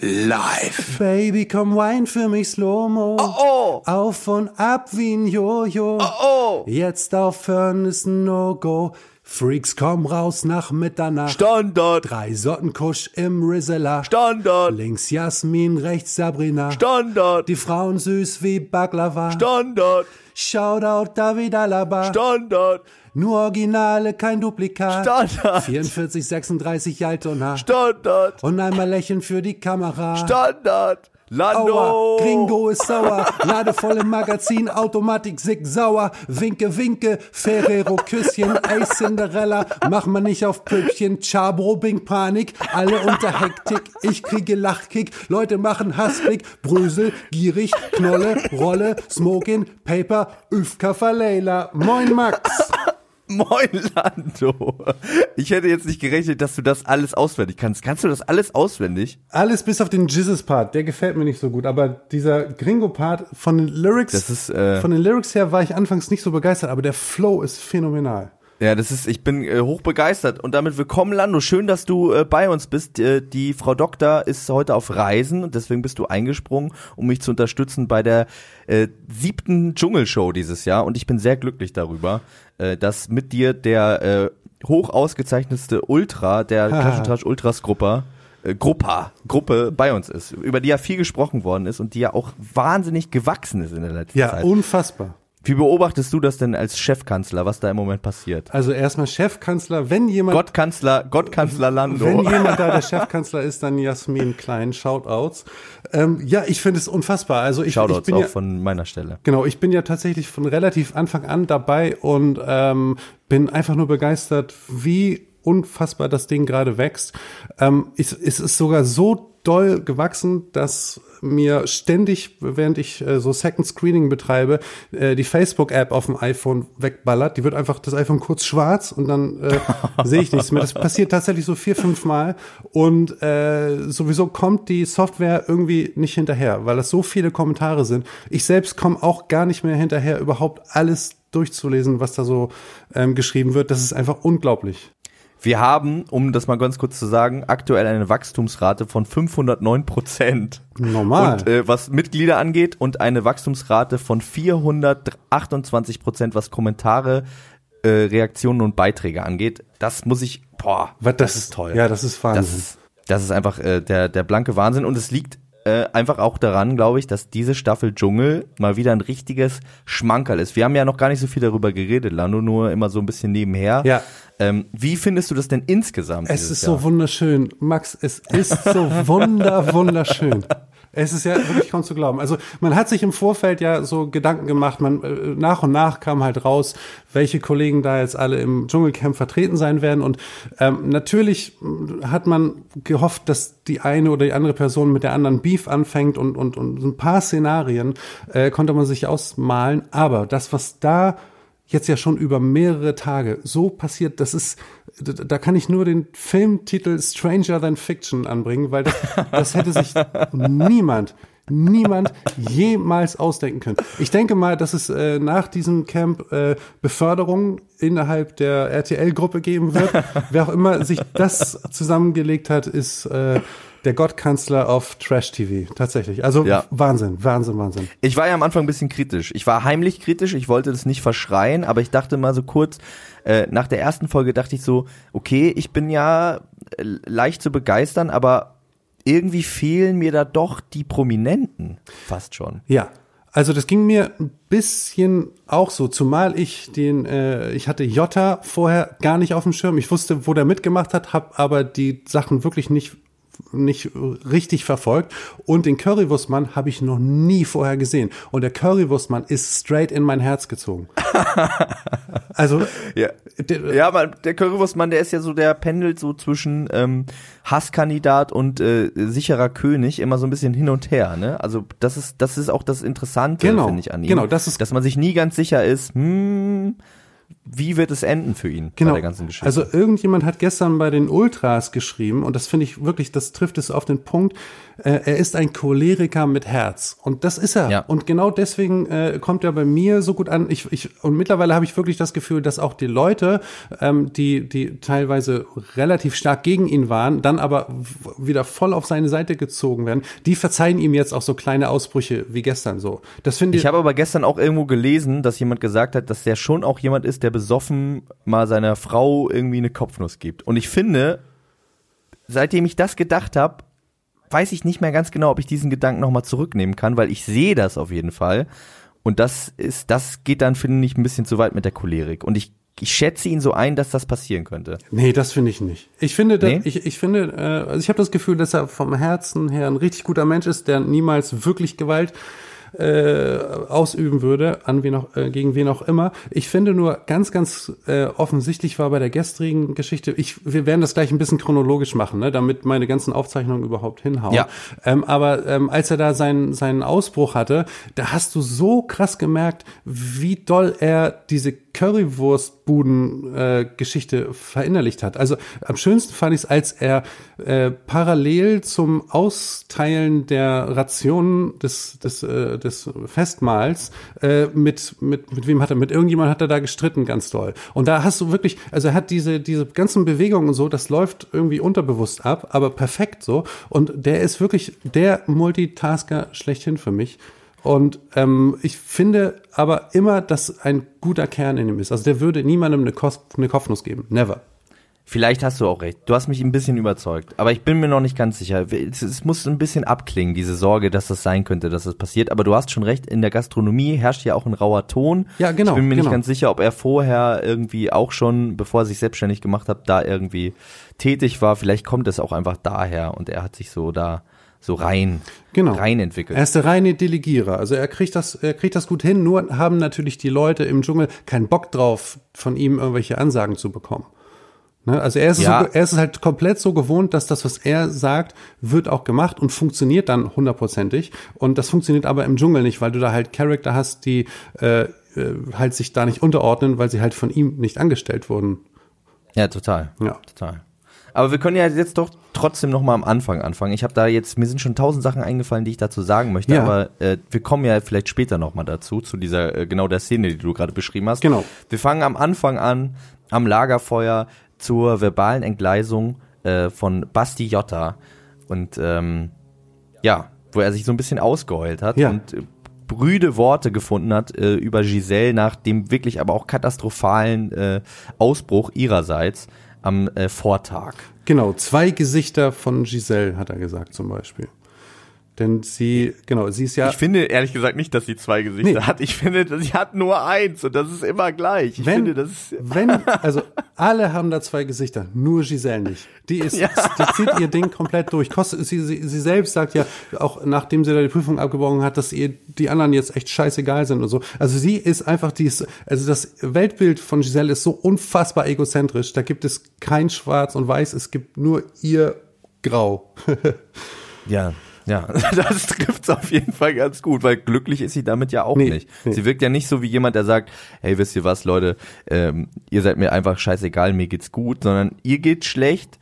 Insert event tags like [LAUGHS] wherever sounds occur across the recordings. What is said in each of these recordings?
live. Baby, komm wein für mich Slow-Mo. Oh, oh. Auf und ab wie ein Jojo. Oh, oh. Jetzt aufhören ist ein No-Go. Freaks komm raus nach Mitternacht. Standard. Drei Sorten Kusch im Rizzler. Standard. Links Jasmin, rechts Sabrina. Standard. Die Frauen süß wie Baklava. Standard. Shoutout David Alaba. Standard. Nur Originale, kein Duplikat. Standard. 44, 36 Altona. Standard. Und einmal lächeln für die Kamera. Standard. Lando. Aua, Gringo ist sauer, ladevoll im Magazin, Automatik sick sauer, Winke, Winke, Ferrero, Küsschen, Ey Cinderella, mach mal nicht auf Püppchen, Chabro, Bing, Panik, alle unter Hektik, ich kriege Lachkick, Leute machen Hassblick, Brösel, gierig, Knolle, Rolle, Smoking, Paper, Üfka, Verleila, Moin Max. [LAUGHS] Moin Lando. Ich hätte jetzt nicht gerechnet, dass du das alles auswendig kannst. Kannst du das alles auswendig? Alles bis auf den Jizzes-Part, der gefällt mir nicht so gut, aber dieser Gringo-Part von den Lyrics, ist, äh, von den Lyrics her war ich anfangs nicht so begeistert, aber der Flow ist phänomenal. Ja, das ist, ich bin äh, hoch begeistert und damit willkommen Lando. Schön, dass du äh, bei uns bist. Äh, die Frau Doktor ist heute auf Reisen und deswegen bist du eingesprungen, um mich zu unterstützen bei der äh, siebten Dschungelshow dieses Jahr und ich bin sehr glücklich darüber, äh, dass mit dir der äh, hoch ausgezeichnetste Ultra der Taschentrash Ultras Gruppe äh, Gruppa, Gruppe bei uns ist, über die ja viel gesprochen worden ist und die ja auch wahnsinnig gewachsen ist in der letzten Ja, Zeit. unfassbar. Wie beobachtest du das denn als Chefkanzler, was da im Moment passiert? Also erstmal Chefkanzler, wenn jemand, Gottkanzler, Gottkanzler Lando. wenn [LAUGHS] jemand da der Chefkanzler ist, dann Jasmin Klein, Shoutouts. Ähm, ja, ich finde es unfassbar. Also ich, ich Shoutouts bin auch ja, von meiner Stelle. genau, ich bin ja tatsächlich von relativ Anfang an dabei und ähm, bin einfach nur begeistert, wie unfassbar das Ding gerade wächst. Ähm, es, es ist sogar so doll gewachsen, dass mir ständig, während ich äh, so Second Screening betreibe, äh, die Facebook-App auf dem iPhone wegballert. Die wird einfach das iPhone kurz schwarz und dann äh, [LAUGHS] sehe ich nichts mehr. Das passiert tatsächlich so vier, fünf Mal und äh, sowieso kommt die Software irgendwie nicht hinterher, weil das so viele Kommentare sind. Ich selbst komme auch gar nicht mehr hinterher, überhaupt alles durchzulesen, was da so ähm, geschrieben wird. Das ist einfach unglaublich. Wir haben, um das mal ganz kurz zu sagen, aktuell eine Wachstumsrate von 509 Prozent. Normal. Und äh, was Mitglieder angeht und eine Wachstumsrate von 428 Prozent, was Kommentare, äh, Reaktionen und Beiträge angeht. Das muss ich, boah, Was, das, ist toll. Ja, das ist Wahnsinn. das ist, das ist einfach äh, der, der blanke Wahnsinn und es liegt äh, einfach auch daran, glaube ich, dass diese Staffel Dschungel mal wieder ein richtiges Schmankerl ist. Wir haben ja noch gar nicht so viel darüber geredet, Lando, nur immer so ein bisschen nebenher. Ja. Ähm, wie findest du das denn insgesamt? Es ist so Jahr? wunderschön. Max, es ist so wunder, wunderschön. [LAUGHS] Es ist ja wirklich kaum zu glauben. Also man hat sich im Vorfeld ja so Gedanken gemacht, man äh, nach und nach kam halt raus, welche Kollegen da jetzt alle im Dschungelcamp vertreten sein werden. Und ähm, natürlich äh, hat man gehofft, dass die eine oder die andere Person mit der anderen Beef anfängt und, und, und ein paar Szenarien äh, konnte man sich ausmalen. Aber das, was da jetzt ja schon über mehrere Tage so passiert, das ist, da kann ich nur den Filmtitel Stranger Than Fiction anbringen, weil das, das hätte sich niemand, niemand jemals ausdenken können. Ich denke mal, dass es äh, nach diesem Camp äh, Beförderung innerhalb der RTL-Gruppe geben wird. Wer auch immer sich das zusammengelegt hat, ist äh, der Gottkanzler auf Trash TV. Tatsächlich. Also Ja. Wahnsinn, Wahnsinn, Wahnsinn. Ich war ja am Anfang ein bisschen kritisch. Ich war heimlich kritisch, ich wollte das nicht verschreien, aber ich dachte mal so kurz, äh, nach der ersten Folge dachte ich so, okay, ich bin ja äh, leicht zu begeistern, aber irgendwie fehlen mir da doch die Prominenten fast schon. Ja, also das ging mir ein bisschen auch so, zumal ich den, äh, ich hatte Jota vorher gar nicht auf dem Schirm. Ich wusste, wo der mitgemacht hat, habe aber die Sachen wirklich nicht nicht richtig verfolgt und den Currywurstmann habe ich noch nie vorher gesehen und der Currywurstmann ist straight in mein Herz gezogen. [LAUGHS] also Ja, der, ja aber der Currywurstmann, der ist ja so, der pendelt so zwischen ähm, Hasskandidat und äh, sicherer König immer so ein bisschen hin und her. Ne? Also das ist das ist auch das Interessante, Genau, finde ich an ihm. genau, das ist- dass man sich nie ganz sicher ist, hm, wie wird es enden für ihn Genau. bei der ganzen Geschichte. Also irgendjemand hat gestern bei den Ultras geschrieben und das finde ich wirklich, das trifft es auf den Punkt. Äh, er ist ein Choleriker mit Herz und das ist er. Ja. Und genau deswegen äh, kommt er bei mir so gut an. Ich, ich und mittlerweile habe ich wirklich das Gefühl, dass auch die Leute, ähm, die die teilweise relativ stark gegen ihn waren, dann aber wieder voll auf seine Seite gezogen werden. Die verzeihen ihm jetzt auch so kleine Ausbrüche wie gestern so. Das finde ich. Ich habe aber gestern auch irgendwo gelesen, dass jemand gesagt hat, dass der schon auch jemand ist, der besoffen mal seiner Frau irgendwie eine Kopfnuss gibt. Und ich finde, seitdem ich das gedacht habe, weiß ich nicht mehr ganz genau, ob ich diesen Gedanken nochmal zurücknehmen kann, weil ich sehe das auf jeden Fall. Und das ist, das geht dann, finde ich, ein bisschen zu weit mit der Cholerik. Und ich, ich schätze ihn so ein, dass das passieren könnte. Nee, das finde ich nicht. Ich finde, dass, Nee? ich, ich finde, äh, also ich habe das Gefühl, dass er vom Herzen her ein richtig guter Mensch ist, der niemals wirklich Gewalt äh, ausüben würde, an wen auch, äh, gegen wen auch immer. Ich finde nur ganz, ganz äh, offensichtlich war bei der gestrigen Geschichte, ich, wir werden das gleich ein bisschen chronologisch machen, ne, damit meine ganzen Aufzeichnungen überhaupt hinhauen. Ja. Ähm, aber ähm, als er da seinen, seinen Ausbruch hatte, da hast du so krass gemerkt, wie doll er diese Currywurstbuden-Geschichte verinnerlicht hat. Also am schönsten fand ich es, als er äh, parallel zum Austeilen der Rationen des, des, äh, des Festmahls äh, mit, mit, mit wem hat er, mit irgendjemand hat er da gestritten, ganz doll. Und da hast du wirklich, also er hat diese, diese ganzen Bewegungen und so, das läuft irgendwie unterbewusst ab, aber perfekt so. Und der ist wirklich der Multitasker schlechthin für mich. Und ähm, ich finde aber immer, dass ein guter Kern in ihm ist. Also der würde niemandem eine, Kos eine Kopfnuss geben. Never. Vielleicht hast du auch recht. Du hast mich ein bisschen überzeugt. Aber ich bin mir noch nicht ganz sicher. Es, es muss ein bisschen abklingen, diese Sorge, dass das sein könnte, dass das passiert. Aber du hast schon recht, in der Gastronomie herrscht ja auch ein rauer Ton. Ja, genau, Ich bin mir genau. nicht ganz sicher, ob er vorher irgendwie auch schon, bevor er sich selbstständig gemacht hat, da irgendwie tätig war. Vielleicht kommt es auch einfach daher und er hat sich so da so rein, Genau. rein entwickelt. Er ist der reine Delegierer. Also er kriegt das, er kriegt das gut hin, nur haben natürlich die Leute im Dschungel keinen Bock drauf, von ihm irgendwelche Ansagen zu bekommen. Ne? Also er ist, Ja. so, er ist halt komplett so gewohnt, dass das, was er sagt, wird auch gemacht und funktioniert dann hundertprozentig. Und das funktioniert aber im Dschungel nicht, weil du da halt Charakter hast, die äh, äh, halt sich da nicht unterordnen, weil sie halt von ihm nicht angestellt wurden. Ja, total. Ja. Total. Aber wir können ja jetzt doch trotzdem noch mal am Anfang anfangen. Ich habe da jetzt, mir sind schon tausend Sachen eingefallen, die ich dazu sagen möchte, Ja. aber äh, wir kommen ja vielleicht später noch mal dazu, zu dieser, äh, genau der Szene, die du gerade beschrieben hast. Genau. Wir fangen am Anfang an, am Lagerfeuer, zur verbalen Entgleisung äh, von Basti Jotta und ähm, ja, wo er sich so ein bisschen ausgeheult hat Ja. und äh, brüde Worte gefunden hat äh, über Giselle nach dem wirklich aber auch katastrophalen äh, Ausbruch ihrerseits am äh, Vortag. Genau, zwei Gesichter von Giselle, hat er gesagt zum Beispiel. Denn sie, genau, sie ist ja. Ich finde ehrlich gesagt nicht, dass sie zwei Gesichter Nee. hat. Ich finde, sie hat nur eins und das ist immer gleich. Ich wenn, finde, das ist wenn, [LAUGHS] also alle haben da zwei Gesichter, nur Giselle nicht. Die ist, Ja. die zieht ihr Ding komplett durch. Kostet, sie, sie, sie selbst sagt ja, auch nachdem sie da die Prüfung abgebrochen hat, dass ihr die anderen jetzt echt scheißegal sind und so. Also sie ist einfach, die ist, also das Weltbild von Giselle ist so unfassbar egozentrisch. Da gibt es kein Schwarz und Weiß, es gibt nur ihr Grau. [LAUGHS] Ja, ja, [LAUGHS] das trifft's auf jeden Fall ganz gut, weil glücklich ist sie damit ja auch Nee, nicht. nee. Sie wirkt ja nicht so wie jemand, der sagt, hey, wisst ihr was, Leute, ähm, ihr seid mir einfach scheißegal, mir geht's gut, sondern ihr geht's schlecht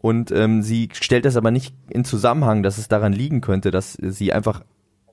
und ähm, sie stellt das aber nicht in Zusammenhang, dass es daran liegen könnte, dass sie einfach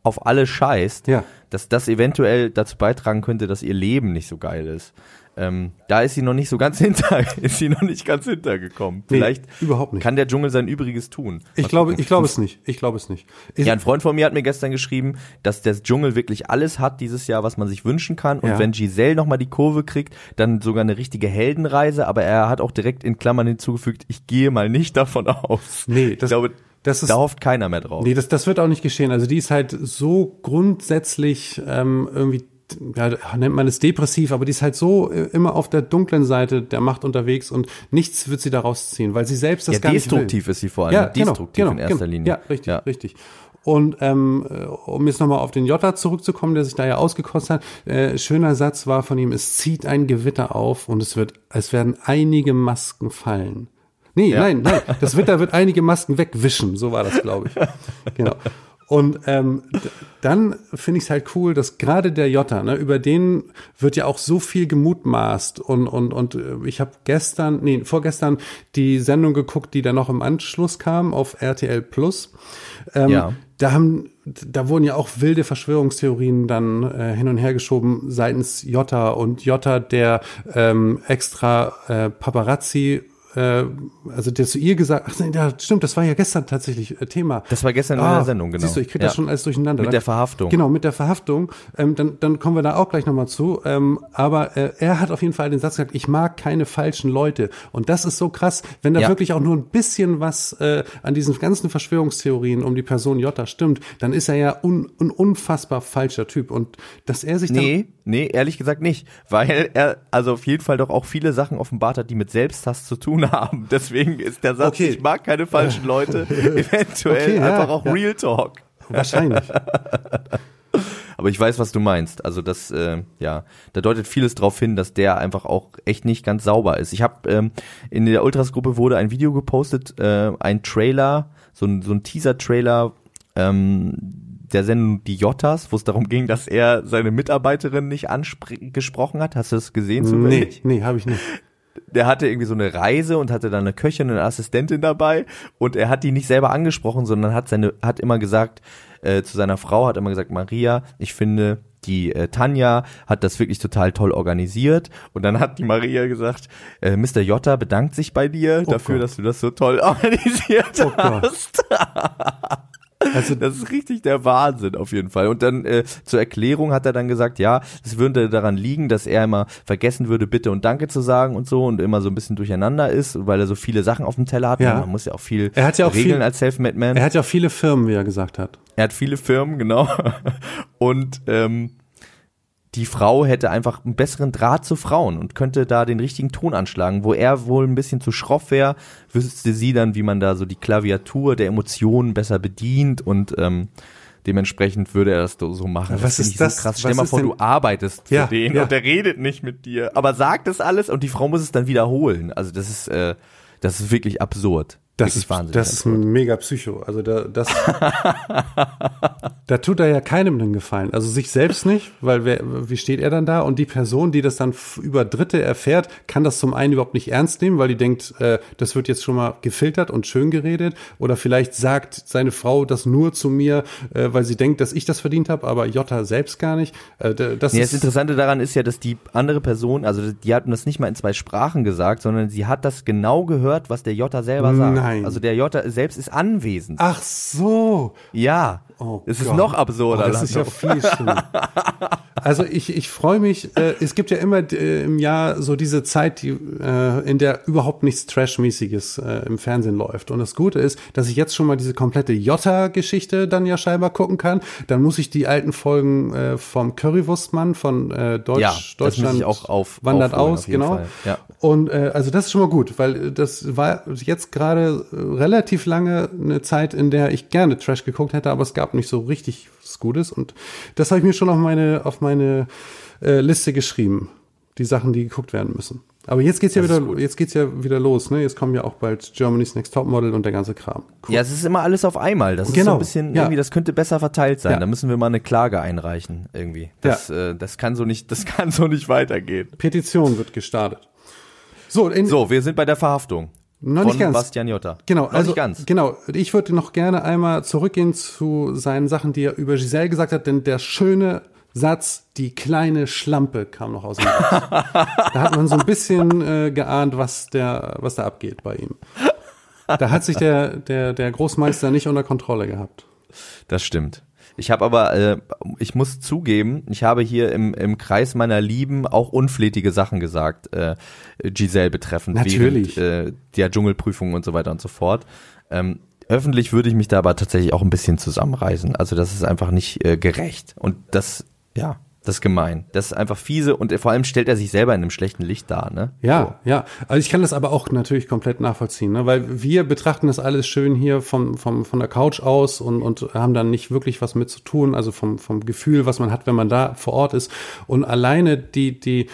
auf alle scheißt, Ja. dass das eventuell dazu beitragen könnte, dass ihr Leben nicht so geil ist. Ähm, da ist sie noch nicht so ganz [LAUGHS] hinter, ist sie noch nicht ganz hintergekommen. Nee, Vielleicht überhaupt nicht. kann der Dschungel sein Übriges tun. Ich Mal glaube, gucken. ich glaube es nicht. Ich glaube es nicht. Ich, Ja, ein Freund von mir hat mir gestern geschrieben, dass der Dschungel wirklich alles hat dieses Jahr, was man sich wünschen kann. Und Ja. wenn Giselle nochmal die Kurve kriegt, dann sogar eine richtige Heldenreise. Aber er hat auch direkt in Klammern hinzugefügt, ich gehe mal nicht davon aus. Nee, das- ich glaube, das ist- da hofft keiner mehr drauf. Nee, das, das wird auch nicht geschehen. Also die ist halt so grundsätzlich ähm, irgendwie, ja, nennt man es depressiv, aber die ist halt so äh, immer auf der dunklen Seite der Macht unterwegs und nichts wird sie daraus ziehen, weil sie selbst das ja, gar nicht will. destruktiv ist sie vor allem. Ja, destruktiv genau, in genau, erster genau. Linie. Ja, richtig, Ja. richtig. Und ähm, äh, um jetzt nochmal auf den Jota zurückzukommen, der sich da ja ausgekostet hat, äh, schöner Satz war von ihm, es zieht ein Gewitter auf und es wird, es werden einige Masken fallen. Nee, Ja. nein, nein, das Wetter wird einige Masken wegwischen, so war das, glaube ich. [LAUGHS] Genau. Und ähm, dann finde ich es halt cool, dass gerade der Jota, ne, über den wird ja auch so viel gemutmaßt und und und äh, ich habe gestern, nee, vorgestern die Sendung geguckt, die da noch im Anschluss kam auf RTL Plus. Ähm, Ja. Da haben, da wurden ja auch wilde Verschwörungstheorien dann äh, hin und her geschoben seitens Jota und Jota, der ähm, extra äh, Paparazzi äh, also der zu ihr gesagt, ach nee, ja, stimmt, das war ja gestern tatsächlich äh, Thema. Das war gestern in der Sendung, genau. Siehst du, ich krieg Ja. das schon alles durcheinander. Mit der Verhaftung. Genau, mit der Verhaftung. Ähm, dann, dann kommen wir da auch gleich nochmal zu. Ähm, aber äh, er hat auf jeden Fall den Satz gesagt, ich mag keine falschen Leute. Und das ist so krass, wenn da Ja. wirklich auch nur ein bisschen was äh, an diesen ganzen Verschwörungstheorien um die Person Jota stimmt, dann ist er ja un, ein unfassbar falscher Typ. Und dass er sich dann Nee, ehrlich gesagt nicht. Weil er also auf jeden Fall doch auch viele Sachen offenbart hat, die mit Selbsthass zu tun [LAUGHS] haben. Deswegen ist der Satz, Okay. ich mag keine falschen Leute, [LAUGHS] eventuell Okay, ja, einfach auch ja. Real Talk. wahrscheinlich. [LAUGHS] Aber ich weiß, was du meinst. Also das, äh, ja, da deutet vieles drauf hin, dass der einfach auch echt nicht ganz sauber ist. Ich habe ähm, in der Ultras-Gruppe wurde ein Video gepostet, äh, ein Trailer, so ein, so ein Teaser-Trailer ähm, der Sendung Die Jottas, wo es darum ging, dass er seine Mitarbeiterin nicht angesprochen hat. Hast du das gesehen nee, nee, habe ich nicht. der hatte irgendwie so eine Reise und hatte dann eine Köchin und eine Assistentin dabei und er hat die nicht selber angesprochen, sondern hat seine hat immer gesagt äh, zu seiner Frau hat immer gesagt Maria, ich finde die äh, Tanja hat das wirklich total toll organisiert und dann hat die Maria gesagt, äh, Mr. Jotta bedankt sich bei dir dafür, Gott. dass du das so toll [LAUGHS] organisiert Oh hast. [LAUGHS] Also Das ist richtig der Wahnsinn auf jeden Fall. Und dann äh, zur Erklärung hat er dann gesagt, ja, es würde daran liegen, dass er immer vergessen würde, bitte und danke zu sagen und so und immer so ein bisschen durcheinander ist, weil er so viele Sachen auf dem Teller hat. Ja. Man muss ja auch viel Er hat ja auch regeln viel- als Selfmade Man. er hat ja auch viele Firmen, wie er gesagt hat. Er hat viele Firmen, genau. [LAUGHS] Und ähm, die Frau hätte einfach einen besseren Draht zu Frauen und könnte da den richtigen Ton anschlagen. Wo er wohl ein bisschen zu schroff wäre, wüsste sie dann, wie man da so die Klaviatur der Emotionen besser bedient und ähm, dementsprechend würde er das so machen. Was finde ist ich das- So krass. was Stell mal ist vor, denn- du arbeitest für Ja, den ja. und der redet nicht mit dir, aber sagt das alles und die Frau muss es dann wiederholen. Also das ist, äh, das ist wirklich absurd. Das ist, wahnsinnig das ist ein mega Psycho. Also da, das, [LAUGHS] da tut er ja keinem den Gefallen. Also sich selbst nicht, weil wer, wie steht er dann da? Und die Person, die das dann über Dritte erfährt, kann das zum einen überhaupt nicht ernst nehmen, weil die denkt, äh, das wird jetzt schon mal gefiltert und schön geredet. Oder vielleicht sagt seine Frau das nur zu mir, äh, weil sie denkt, dass ich das verdient habe, aber Jota selbst gar nicht. Äh, das Nee, das Interessante daran ist ja, dass die andere Person, also die hatten das nicht mal in zwei Sprachen gesagt, sondern sie hat das genau gehört, was der Jota selber sagt. Nein. Also der Jota selbst ist anwesend. ach so. Ja. Oh es ist Gott. noch absurder. Oh, das ist ja viel schlimmer. [LAUGHS] Also ich, ich freue mich, äh, es gibt ja immer äh, im Jahr so diese Zeit, die, äh, in der überhaupt nichts Trash-mäßiges äh, im Fernsehen läuft. Und das Gute ist, dass ich jetzt schon mal diese komplette Jota-Geschichte dann ja scheinbar gucken kann. Dann muss ich die alten Folgen äh, vom Currywurstmann von äh, Deutsch, Ja, Deutschland auch auf- wandert aus, auf genau. Ja. Und äh, also das ist schon mal gut, weil das war jetzt gerade relativ lange eine Zeit, in der ich gerne Trash geguckt hätte, aber es gab nicht so richtig was Gutes. Und das habe ich mir schon auf meine, auf meine äh, Liste geschrieben. Die Sachen, die geguckt werden müssen. Aber jetzt geht's ja Das wieder, jetzt geht's ja wieder los, ne? Jetzt kommen ja auch bald Germany's Next Topmodel und der ganze Kram. Cool. Ja, es ist immer alles auf einmal. Das ist so Genau, ein bisschen, ja. irgendwie, das könnte besser verteilt sein. Ja. Da müssen wir mal eine Klage einreichen, irgendwie. Das, äh, das kann so nicht, das kann so nicht weitergehen. Petition wird gestartet. So, So, wir sind bei der Verhaftung. Noch von nicht ganz. Bastian Jotta. Genau, noch also nicht ganz. genau. Ich würde noch gerne einmal zurückgehen zu seinen Sachen, die er über Giselle gesagt hat, denn der schöne Satz, die kleine Schlampe kam noch aus dem Mund. [LAUGHS] Da hat man so ein bisschen äh, geahnt, was der, was da abgeht bei ihm. Da hat sich der, der, der Großmeister nicht unter Kontrolle gehabt. Das stimmt. Ich habe aber, äh, ich muss zugeben, ich habe hier im, im Kreis meiner Lieben auch unflätige Sachen gesagt, äh, Giselle betreffend. Natürlich. Während, äh, der Dschungelprüfung und so weiter und so fort. Ähm, öffentlich würde ich mich da aber tatsächlich auch ein bisschen zusammenreißen. Also das ist einfach nicht äh, gerecht. Und das, ja, das ist gemein. Das ist einfach fiese und vor allem stellt er sich selber in einem schlechten Licht dar, ne? Ja, ja. Also ich kann das aber auch natürlich komplett nachvollziehen, ne? weil wir betrachten das alles schön hier vom, vom, von der Couch aus und, und haben dann nicht wirklich was mit zu tun, also vom, vom Gefühl, was man hat, wenn man da vor Ort ist. Und alleine die, die,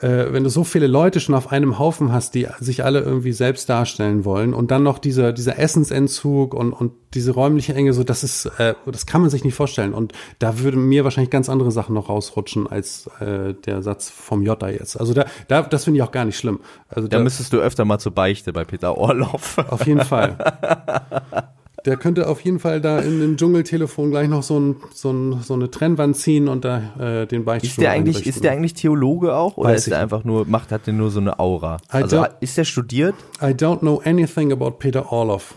äh, wenn du so viele Leute schon auf einem Haufen hast, die sich alle irgendwie selbst darstellen wollen und dann noch dieser, dieser Essensentzug und, und diese räumliche Enge, so das ist, äh, das kann man sich nicht vorstellen. Und da würden mir wahrscheinlich ganz andere Sachen noch rausrutschen als äh, der Satz vom Jota jetzt. Also da, da das finde ich auch gar nicht schlimm. Also Da da, müsstest du öfter mal zur Beichte bei Peter Orloff. auf jeden Fall. [LAUGHS] Der könnte auf jeden Fall da in dem Dschungeltelefon gleich noch so, ein, so, ein, so eine Trennwand ziehen und da äh, den Beichtstuhl Ist der eigentlich, einrichten. ist der eigentlich Theologe auch oder Weiß ist nicht. einfach nur, macht, hat der nur so eine Aura? I Also ist der studiert? I don't know anything about Peter Orloff.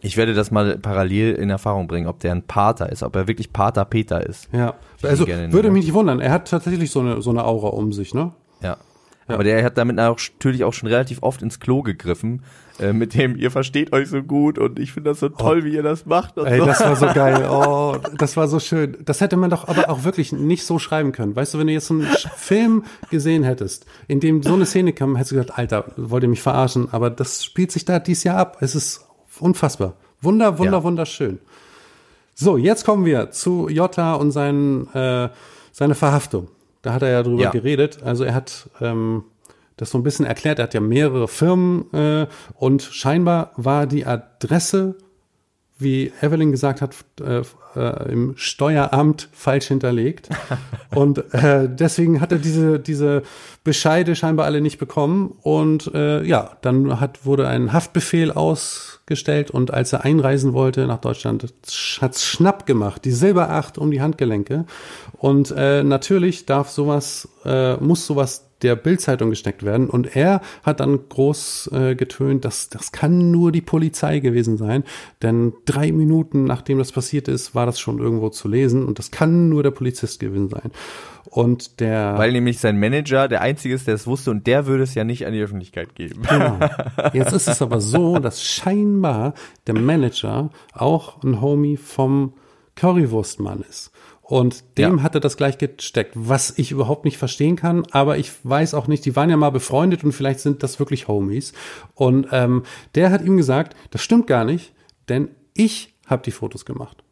Ich werde das mal parallel in Erfahrung bringen, ob der ein Pater ist, ob er wirklich Pater Peter ist. Ja, Ich also würde mich nicht wundern. Er hat tatsächlich so eine, so eine Aura um sich, ne? Ja. Aber der hat damit natürlich auch schon relativ oft ins Klo gegriffen, äh, mit dem, ihr versteht euch so gut und ich finde das so toll, wie ihr das macht. Ey, so. das war so geil. [LAUGHS] Oh, das war so schön. Das hätte man doch aber auch wirklich nicht so schreiben können. Weißt du, wenn du jetzt so einen Film gesehen hättest, in dem so eine Szene kam, hättest du gesagt, Alter, wollt ihr mich verarschen? Aber das spielt sich da dieses Jahr ab. Es ist unfassbar. Wunder, wunder, Ja. wunderschön. So, jetzt kommen wir zu Jota und seinen, äh, seine Verhaftung. Da hat er ja drüber Ja. geredet. Also er hat ähm, das so ein bisschen erklärt. Er hat ja mehrere Firmen äh, und scheinbar war die Adresse wie Evelyn gesagt hat, äh, äh, im Steueramt falsch hinterlegt. [LAUGHS] und äh, deswegen hat er diese, diese Bescheide scheinbar alle nicht bekommen. Und äh, ja, dann hat, wurde ein Haftbefehl ausgestellt und als er einreisen wollte nach Deutschland, hat's schnapp gemacht, die Silberacht um die Handgelenke. Und äh, natürlich darf sowas, muss sowas der Bildzeitung gesteckt werden. Und er hat dann groß äh, getönt, dass das kann nur die Polizei gewesen sein. Denn drei Minuten nachdem das passiert ist, war das schon irgendwo zu lesen. Und das kann nur der Polizist gewesen sein. Und der Weil nämlich sein Manager der Einzige ist, der es wusste und der würde es ja nicht an die Öffentlichkeit geben. Genau. [LAUGHS] Jetzt ist es aber so, dass scheinbar der Manager auch ein Homie vom Currywurstmann ist. Und dem Ja. hat er das gleich gesteckt, was ich überhaupt nicht verstehen kann, aber ich weiß auch nicht, die waren ja mal befreundet und vielleicht sind das wirklich Homies. Und ähm, der hat ihm gesagt, das stimmt gar nicht, denn ich habe die Fotos gemacht.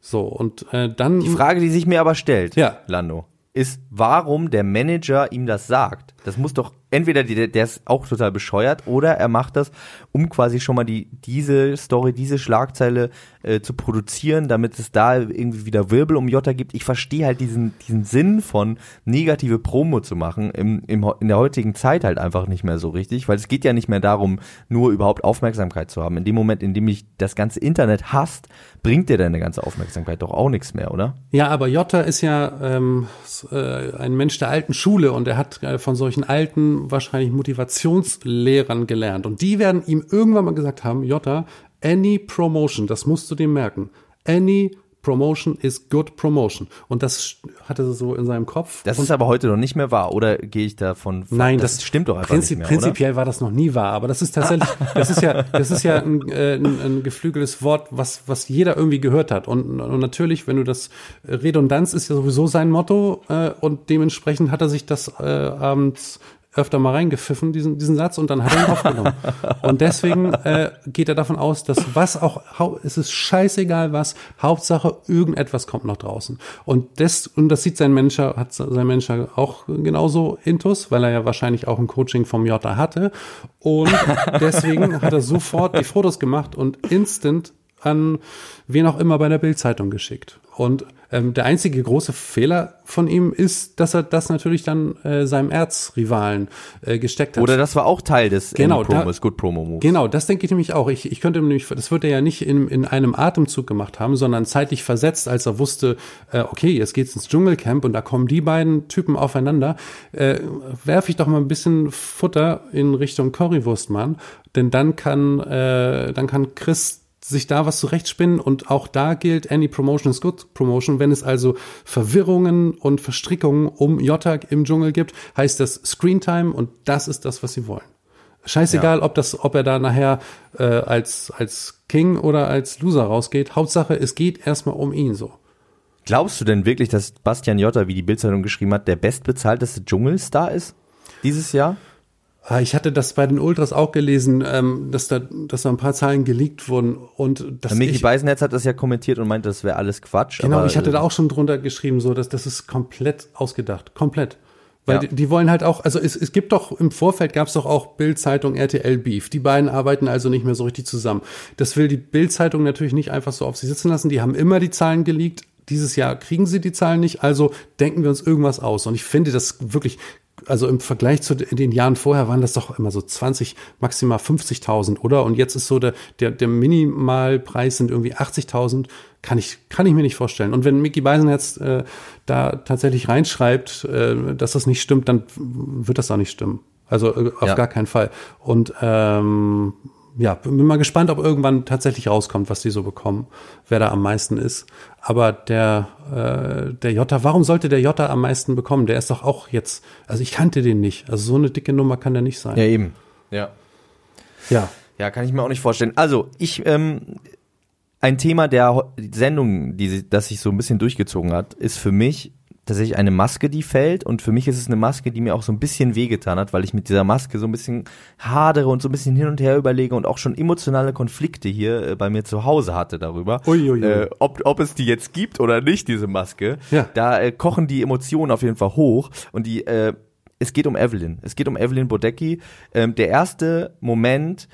So, und äh, dann. Die Frage, die sich mir aber stellt, Ja. Lando, ist, warum der Manager ihm das sagt. Das muss doch entweder die, der ist auch total bescheuert oder er macht das, um quasi schon mal die diese Story, diese Schlagzeile äh, zu produzieren, damit es da irgendwie wieder Wirbel um Jota gibt. Ich verstehe halt diesen diesen Sinn von negative Promo zu machen im, im in der heutigen Zeit halt einfach nicht mehr so richtig, weil es geht ja nicht mehr darum, nur überhaupt Aufmerksamkeit zu haben. In dem Moment, in dem dich das ganze Internet hasst, bringt dir deine ganze Aufmerksamkeit doch auch nichts mehr, oder? Ja, aber Jota ist ja ähm, äh, ein Mensch der alten Schule und er hat äh, von solchen alten, wahrscheinlich Motivationslehrern gelernt. Und die werden ihm irgendwann mal gesagt haben, Jota, any promotion, das musst du dir merken. Any promotion is good promotion. Und das hatte er so in seinem Kopf. Das und ist aber heute noch nicht mehr wahr, oder gehe ich davon? Nein, das, das, stimmt doch einfach Prinzip, nicht mehr, Prinzipiell war das noch nie wahr, aber das ist tatsächlich, [LAUGHS] das ist ja, das ist ja ein, äh, ein, ein geflügeltes Wort, was, was jeder irgendwie gehört hat. Und, und natürlich, wenn du das äh, Redundanz ist ja sowieso sein Motto äh, und dementsprechend hat er sich das äh, abends öfter mal reingepfiffen, diesen, diesen Satz, und dann hat er ihn aufgenommen. und deswegen äh, geht er davon aus, dass was auch, es ist scheißegal was, Hauptsache irgendetwas kommt noch draußen. Und das, und das sieht sein Manager, hat sein Manager auch genauso intus, weil er ja wahrscheinlich auch ein Coaching vom Jota hatte. Und deswegen hat er sofort die Fotos gemacht und instant an wen auch immer bei der Bildzeitung geschickt. Und ähm, der einzige große Fehler von ihm ist, dass er das natürlich dann äh, seinem Erzrivalen äh, gesteckt hat. Oder das war auch Teil des Genau, ähm, Promos, da- Good Promo Moves. Genau, das denke ich nämlich auch. Ich, ich könnte nämlich, das wird er ja nicht in, in einem Atemzug gemacht haben, sondern zeitlich versetzt, als er wusste, äh, okay, jetzt geht's ins Dschungelcamp und da kommen die beiden Typen aufeinander, äh, werfe ich doch mal ein bisschen Futter in Richtung Currywurstmann, denn dann kann, äh, dann kann Chris sich da was zurechtspinnen und auch da gilt, any promotion is good promotion. Wenn es also Verwirrungen und Verstrickungen um Jottak im Dschungel gibt, heißt das Screentime und das ist das, was sie wollen. Scheißegal, ob das, ob er da nachher äh, als als King oder als Loser rausgeht. Hauptsache, es geht erstmal um ihn so. Glaubst du denn wirklich, dass Bastian Jotta, wie die Bildzeitung geschrieben hat, der bestbezahlteste Dschungelstar ist dieses Jahr? Ah, Ich hatte das bei den Ultras auch gelesen, ähm, dass da, dass da ein paar Zahlen geleakt wurden und dass Micky ich, Beisenherz hat das ja kommentiert und meinte, das wäre alles Quatsch. genau, ich hatte da äh, auch schon drunter geschrieben, so dass das ist komplett ausgedacht, komplett. Weil Ja. die, die wollen halt auch, also es, es gibt doch im Vorfeld gab es doch auch Bild-Zeitung, RTL Beef. Die beiden arbeiten also nicht mehr so richtig zusammen. Das will die Bild-Zeitung natürlich nicht einfach so auf sie sitzen lassen. Die haben immer die Zahlen geleakt. Dieses Jahr kriegen sie die Zahlen nicht, also denken wir uns irgendwas aus. Und ich finde das wirklich, also im Vergleich zu den Jahren vorher waren das doch immer so 20, maximal 50.000, oder? Und jetzt ist so der, der, der Minimalpreis sind irgendwie 80.000. Kann ich, kann ich mir nicht vorstellen. Und wenn Mickey Beisenherz äh, da tatsächlich reinschreibt, äh, dass das nicht stimmt, dann wird das auch nicht stimmen. Also äh, auf Ja. gar keinen Fall. Und ähm, ja, bin mal gespannt, ob irgendwann tatsächlich rauskommt, was die so bekommen, wer da am meisten ist. Aber der, äh, der Jota, warum sollte der Jota am meisten bekommen? Der ist doch auch jetzt, also ich kannte den nicht. Also so eine dicke Nummer kann der nicht sein. Ja, eben. Ja. ja. Ja, kann ich mir auch nicht vorstellen. Also, ich, ähm, ein Thema der Sendung, die, das sich so ein bisschen durchgezogen hat, ist für mich tatsächlich eine Maske, die fällt. Und für mich ist es eine Maske, die mir auch so ein bisschen wehgetan hat, weil ich mit dieser Maske so ein bisschen hadere und so ein bisschen hin und her überlege und auch schon emotionale Konflikte hier äh, bei mir zu Hause hatte darüber. Uiuiui. Äh, ob, ob es die jetzt gibt oder nicht, diese Maske. Ja. Da äh, kochen die Emotionen auf jeden Fall hoch. Und die, äh, es geht um Evelyn. Es geht um Evelyn Bodecki. Ähm, der erste Moment,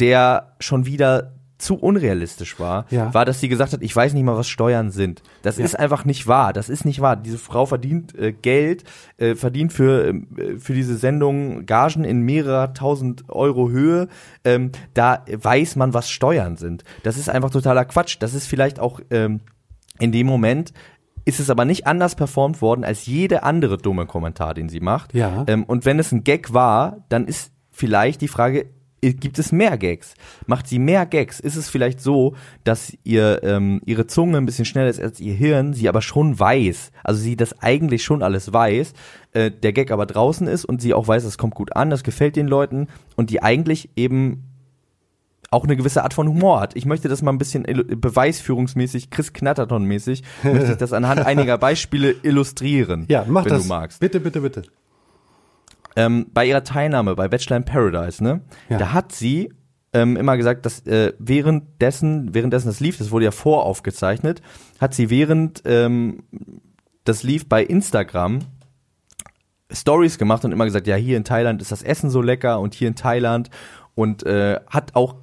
der schon wieder zu unrealistisch war, Ja. war, dass sie gesagt hat, ich weiß nicht mal, was Steuern sind. Das Ja. ist einfach nicht wahr. Das ist nicht wahr. Diese Frau verdient äh, Geld, äh, verdient für, äh, für diese Sendung Gagen in mehrerer tausend Euro Höhe. Ähm, da weiß man, was Steuern sind. Das ist einfach totaler Quatsch. Das ist vielleicht auch ähm, in dem Moment ist es aber nicht anders performt worden als jede andere dumme Kommentar, den sie macht. Ja. Ähm, und wenn es ein Gag war, dann ist vielleicht die Frage, gibt es mehr Gags? Macht sie mehr Gags? Ist es vielleicht so, dass ihr ähm, ihre Zunge ein bisschen schneller ist als ihr Hirn, sie aber schon weiß, also sie das eigentlich schon alles weiß, äh, der Gag aber draußen ist und sie auch weiß, es kommt gut an, das gefällt den Leuten und die eigentlich eben auch eine gewisse Art von Humor hat. Ich möchte das mal ein bisschen beweisführungsmäßig, Chris Knatterton-mäßig, möchte ich das anhand [LAUGHS] einiger Beispiele illustrieren, Ja, mach wenn das. du magst Bitte, bitte, bitte. Ähm, bei ihrer Teilnahme bei Bachelor in Paradise, ne, Ja. da hat sie ähm, immer gesagt, dass äh, währenddessen, währenddessen das lief, das wurde ja voraufgezeichnet, hat sie während ähm, das lief bei Instagram Stories gemacht und immer gesagt, ja, hier in Thailand ist das Essen so lecker und hier in Thailand und äh, hat auch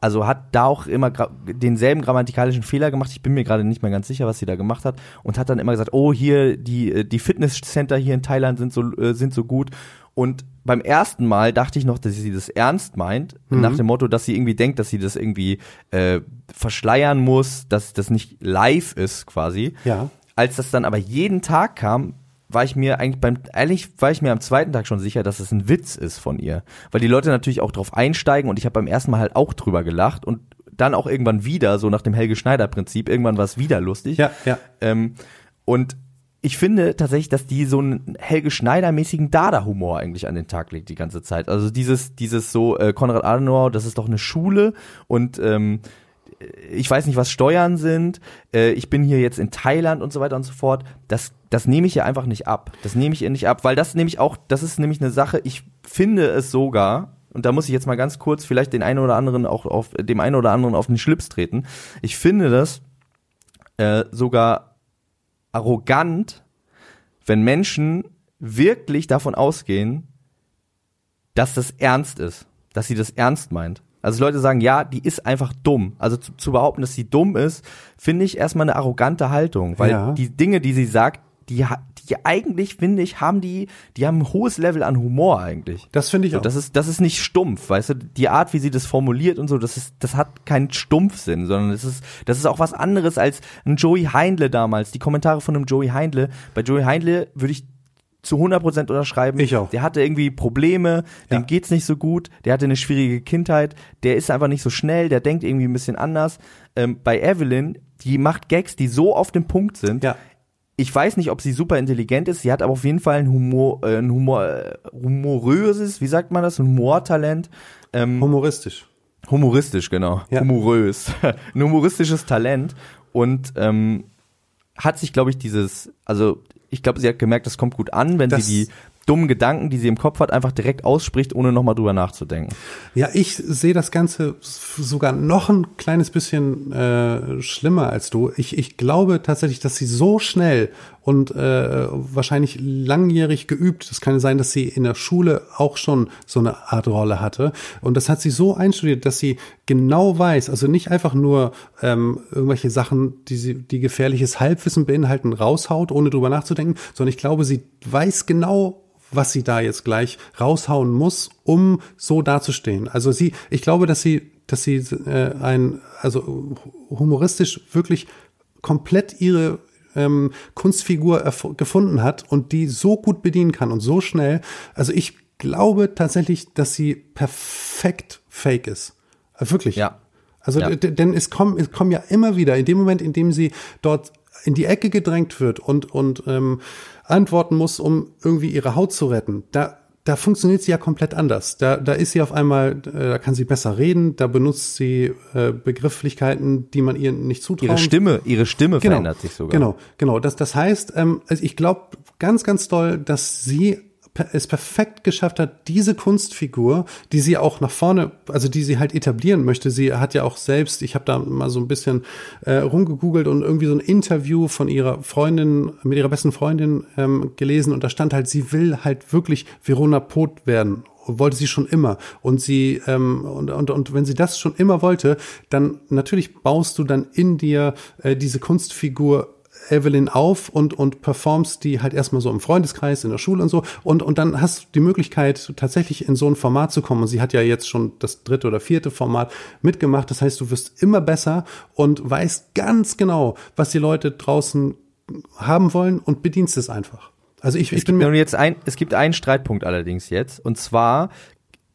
also hat da auch immer denselben grammatikalischen Fehler gemacht. Ich bin mir gerade nicht mehr ganz sicher, was sie da gemacht hat und hat dann immer gesagt, oh hier die äh, die Fitnesscenter hier in Thailand sind so äh, sind so gut und beim ersten Mal dachte ich noch, dass sie das ernst meint, nach dem Motto, dass sie irgendwie denkt, dass sie das irgendwie äh, verschleiern muss, dass das nicht live ist quasi. Ja. Als das dann aber jeden Tag kam, war ich mir eigentlich beim, ehrlich war ich mir am zweiten Tag schon sicher, dass es ein Witz ist von ihr. Weil die Leute natürlich auch drauf einsteigen und ich habe beim ersten Mal halt auch drüber gelacht und dann auch irgendwann wieder, so nach dem Helge Schneider Prinzip, irgendwann war es wieder lustig. Ja, ja. Ähm, und ich finde tatsächlich, dass die so einen Helge Schneider-mäßigen Dada-Humor eigentlich an den Tag legt die ganze Zeit. Also dieses, dieses so, äh, Konrad Adenauer, das ist doch eine Schule und ähm, ich weiß nicht, was Steuern sind, äh, ich bin hier jetzt in Thailand und so weiter und so fort. Das, das nehme ich ihr einfach nicht ab. Das nehme ich ihr nicht ab, weil das nämlich auch, das ist nämlich eine Sache, ich finde es sogar, und da muss ich jetzt mal ganz kurz vielleicht den einen oder anderen auch auf, dem einen oder anderen auf den Schlips treten. Ich finde das äh, sogar arrogant, wenn Menschen wirklich davon ausgehen, dass das ernst ist, dass sie das ernst meint. Also Leute sagen, ja, die ist einfach dumm. Also zu, zu behaupten, dass sie dumm ist, finde ich erstmal eine arrogante Haltung, weil Ja. die Dinge, die sie sagt, die, die eigentlich, finde ich, haben die, die haben ein hohes Level an Humor eigentlich. Das finde ich So, auch. das ist, das ist nicht stumpf, weißt du, die Art, wie sie das formuliert und so, das ist, das hat keinen Stumpfsinn, sondern das ist, das ist auch was anderes als ein Joey Heindle damals, die Kommentare von einem Joey Heindle. Bei Joey Heindle würde ich zu 100% unterschreiben. Ich auch. Der hatte irgendwie Probleme, dem Ja. geht's nicht so gut, der hatte eine schwierige Kindheit, der ist einfach nicht so schnell, der denkt irgendwie ein bisschen anders. Ähm, bei Evelyn, die macht Gags, die so auf dem Punkt sind. ja. Ich weiß nicht, ob sie super intelligent ist, sie hat aber auf jeden Fall ein Humor, äh, ein Humor, äh, humoröses, wie sagt man das, ein Humortalent. Ähm, Humoristisch. humoristisch, genau. Ja. Humorös. [LAUGHS] ein humoristisches Talent und ähm, hat sich, glaube ich, dieses, also ich glaube, sie hat gemerkt, das kommt gut an, wenn Das- sie die dummen Gedanken, die sie im Kopf hat, einfach direkt ausspricht, ohne nochmal drüber nachzudenken. Ja, ich sehe das Ganze sogar noch ein kleines bisschen äh, schlimmer als du. Ich, ich glaube tatsächlich, dass sie so schnell und äh, wahrscheinlich langjährig geübt, das kann sein, dass sie in der Schule auch schon so eine Art Rolle hatte. Und das hat sie so einstudiert, dass sie genau weiß, also nicht einfach nur ähm, irgendwelche Sachen, die sie, die gefährliches Halbwissen beinhalten, raushaut, ohne drüber nachzudenken, sondern ich glaube, sie weiß genau, was sie da jetzt gleich raushauen muss, um so dazustehen. Also sie, ich glaube, dass sie, dass sie äh, ein, also humoristisch wirklich komplett ihre ähm, Kunstfigur gefunden hat und die so gut bedienen kann und so schnell. Also ich glaube tatsächlich, dass sie perfekt fake ist. Äh, Wirklich. Ja. Also Ja. denn es kommen, es kommen ja immer wieder, in dem Moment, in dem sie dort in die Ecke gedrängt wird und, und ähm, antworten muss, um irgendwie ihre Haut zu retten, da, da funktioniert sie ja komplett anders. Da, da ist sie auf einmal, äh, da kann sie besser reden, da benutzt sie äh, Begrifflichkeiten, die man ihr nicht zutraut. Ihre Stimme, ihre Stimme Genau, verändert sich sogar. Genau, genau. Das, das heißt, ähm, also ich glaube ganz, ganz doll, dass sie es perfekt geschafft hat, diese Kunstfigur, die sie auch nach vorne, also die sie halt etablieren möchte. Sie hat ja auch selbst, ich habe da mal so ein bisschen äh, rumgegoogelt und irgendwie so ein Interview von ihrer Freundin, mit ihrer besten Freundin ähm, gelesen und da stand halt, sie will halt wirklich Verona Pot werden wollte sie schon immer und sie ähm, und, und und wenn sie das schon immer wollte, dann natürlich baust du dann in dir äh, diese Kunstfigur Evelyn auf und und performst die halt erstmal so im Freundeskreis in der Schule und so und und dann hast du die Möglichkeit tatsächlich in so ein Format zu kommen und sie hat ja jetzt schon das dritte oder vierte Format mitgemacht das heißt du wirst immer besser und weißt ganz genau was die Leute draußen haben wollen und bedienst es einfach also ich, ich bin mir jetzt ein, es gibt einen Streitpunkt allerdings jetzt, und zwar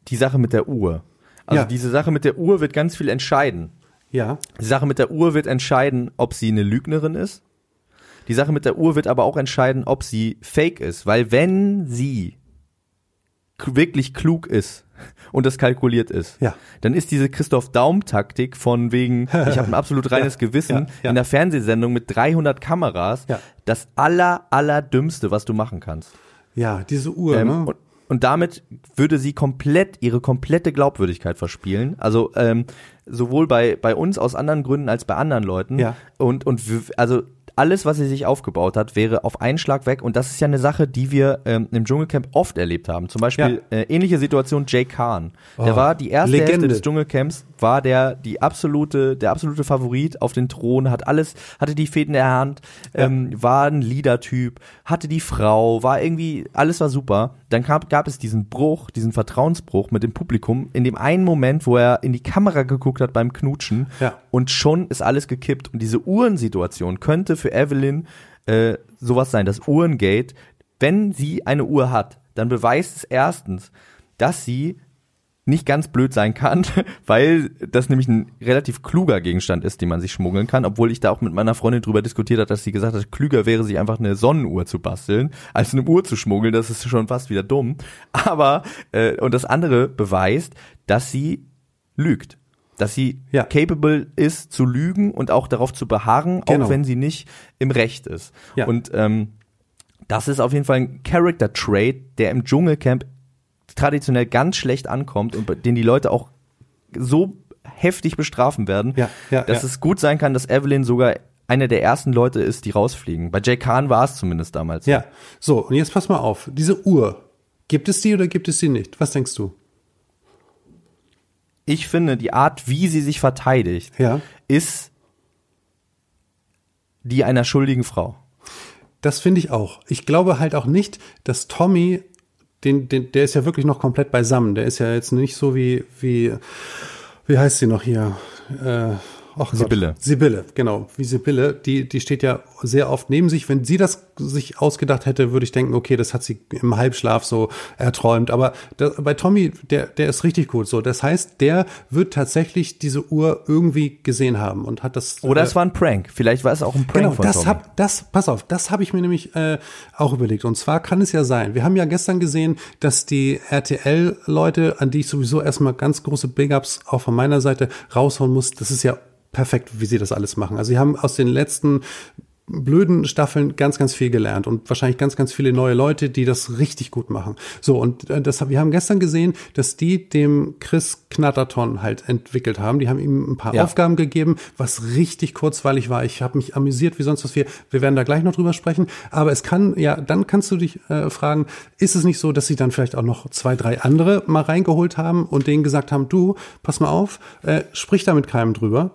die Sache mit der Uhr. Also Ja. diese Sache mit der Uhr wird ganz viel entscheiden. ja Die Sache mit der Uhr wird entscheiden, ob sie eine Lügnerin ist. Die Sache mit der Uhr wird aber auch entscheiden, ob sie fake ist. Weil wenn sie wirklich klug ist [LAUGHS] und das kalkuliert ist, Ja. dann ist diese Christoph Daum-Taktik von wegen, [LAUGHS] ich habe ein absolut reines Gewissen ja, ja. in der Fernsehsendung mit 300 Kameras, das aller, allerdümmste, was du machen kannst. ja diese Uhr Ähm, ne? und, und damit würde sie komplett ihre komplette Glaubwürdigkeit verspielen. Also ähm, sowohl bei bei uns aus anderen Gründen als bei anderen Leuten. Ja. Und und also alles, was sie sich aufgebaut hat, wäre auf einen Schlag weg. Und das ist ja eine Sache, die wir ähm, im Dschungelcamp oft erlebt haben. Zum Beispiel äh, ähnliche Situation Jay Khan. Der Oh, war die erste Legende. Hälfte des Dschungelcamps, war der die absolute, der absolute Favorit auf den Thron, hat alles, hatte die Fäden in der Hand, ähm, war ein Leader-Typ, hatte die Frau, war irgendwie, alles war super. Dann gab, gab es diesen Bruch, diesen Vertrauensbruch mit dem Publikum, in dem einen Moment, wo er in die Kamera geguckt hat beim Knutschen Ja. und schon ist alles gekippt. Und diese Uhrensituation könnte für Evelyn äh, sowas sein, das Uhrengate. Wenn sie eine Uhr hat, dann beweist es erstens, dass sie nicht ganz blöd sein kann, [LAUGHS] weil das nämlich ein relativ kluger Gegenstand ist, den man sich schmuggeln kann, obwohl ich da auch mit meiner Freundin drüber diskutiert hat, dass sie gesagt hat, klüger wäre, sich einfach eine Sonnenuhr zu basteln, als eine Uhr zu schmuggeln, das ist schon fast wieder dumm. [LAUGHS] Aber, äh, und das andere beweist, dass sie lügt. Dass sie Ja. capable ist zu lügen und auch darauf zu beharren, Genau. auch wenn sie nicht im Recht ist. Ja. Und ähm, das ist auf jeden Fall ein Character Trait, der im Dschungelcamp traditionell ganz schlecht ankommt und den die Leute auch so heftig bestrafen werden, Ja, ja, dass ja. es gut sein kann, dass Evelyn sogar einer der ersten Leute ist, die rausfliegen. Bei Jay Khan war es zumindest damals. Ja, so, und jetzt pass mal auf. Diese Uhr, gibt es die oder gibt es die nicht? Was denkst du? ich finde, die Art, wie sie sich verteidigt, ist die einer schuldigen Frau. Das finde ich auch. Ich glaube halt auch nicht, dass Tommy, den, den, der ist ja wirklich noch komplett beisammen. Der ist ja jetzt nicht so wie, wie, wie heißt sie noch hier? Äh, ach Gott. Sibylle. Sibylle, genau. Wie Sibylle, die, die steht ja sehr oft neben sich. Wenn sie das sich ausgedacht hätte, würde ich denken, okay, das hat sie im Halbschlaf so erträumt. Aber da, bei Tommy, der, der ist richtig gut so. Das heißt, der wird tatsächlich diese Uhr irgendwie gesehen haben und hat das. Oder äh, es war ein Prank. Vielleicht war es auch ein Prank Genau, von das Tommy. hab, das, pass auf, das habe ich mir nämlich äh, auch überlegt. Und zwar kann es ja sein, wir haben ja gestern gesehen, dass die RTL-Leute, an die ich sowieso erstmal ganz große Big-Ups auch von meiner Seite raushauen muss, das ist ja perfekt, wie sie das alles machen. Also sie haben aus den letzten blöden Staffeln ganz, ganz viel gelernt und wahrscheinlich ganz, ganz viele neue Leute, die das richtig gut machen. So, und äh, das, wir haben gestern gesehen, dass die dem Chris Knatterton halt entwickelt haben. Die haben ihm ein paar Ja. Aufgaben gegeben, was richtig kurzweilig war. Ich habe mich amüsiert wie sonst was wir. Wir werden da gleich noch drüber sprechen. Aber es kann, ja, dann kannst du dich äh, fragen, ist es nicht so, dass sie dann vielleicht auch noch zwei, drei andere mal reingeholt haben und denen gesagt haben, du, pass mal auf, äh, sprich da mit keinem drüber.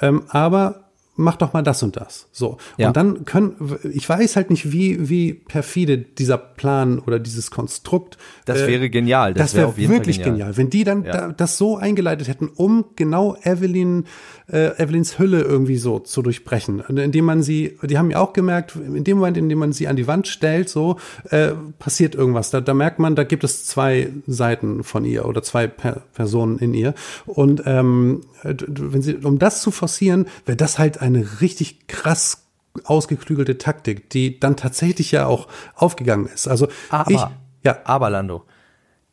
Ähm, aber mach doch mal das und das. So. Ja. Und dann können, ich weiß halt nicht, wie, wie perfide dieser Plan oder dieses Konstrukt. Das äh, wäre genial. Das Das, wäre Fall wirklich genial. genial. Wenn die dann Ja. da, das so eingeleitet hätten, um genau Evelyn, äh, Evelyns Hülle irgendwie so zu durchbrechen. Und Indem man sie, die haben ja auch gemerkt, in dem Moment, in dem man sie an die Wand stellt, so, äh, passiert irgendwas. Da, da merkt man, da gibt es zwei Seiten von ihr oder zwei per Personen in ihr. Und ähm, wenn sie, um das zu forcieren, wäre das halt eine richtig krass ausgeklügelte Taktik, die dann tatsächlich ja auch aufgegangen ist. Also Aber, ich, ja, aber Lando,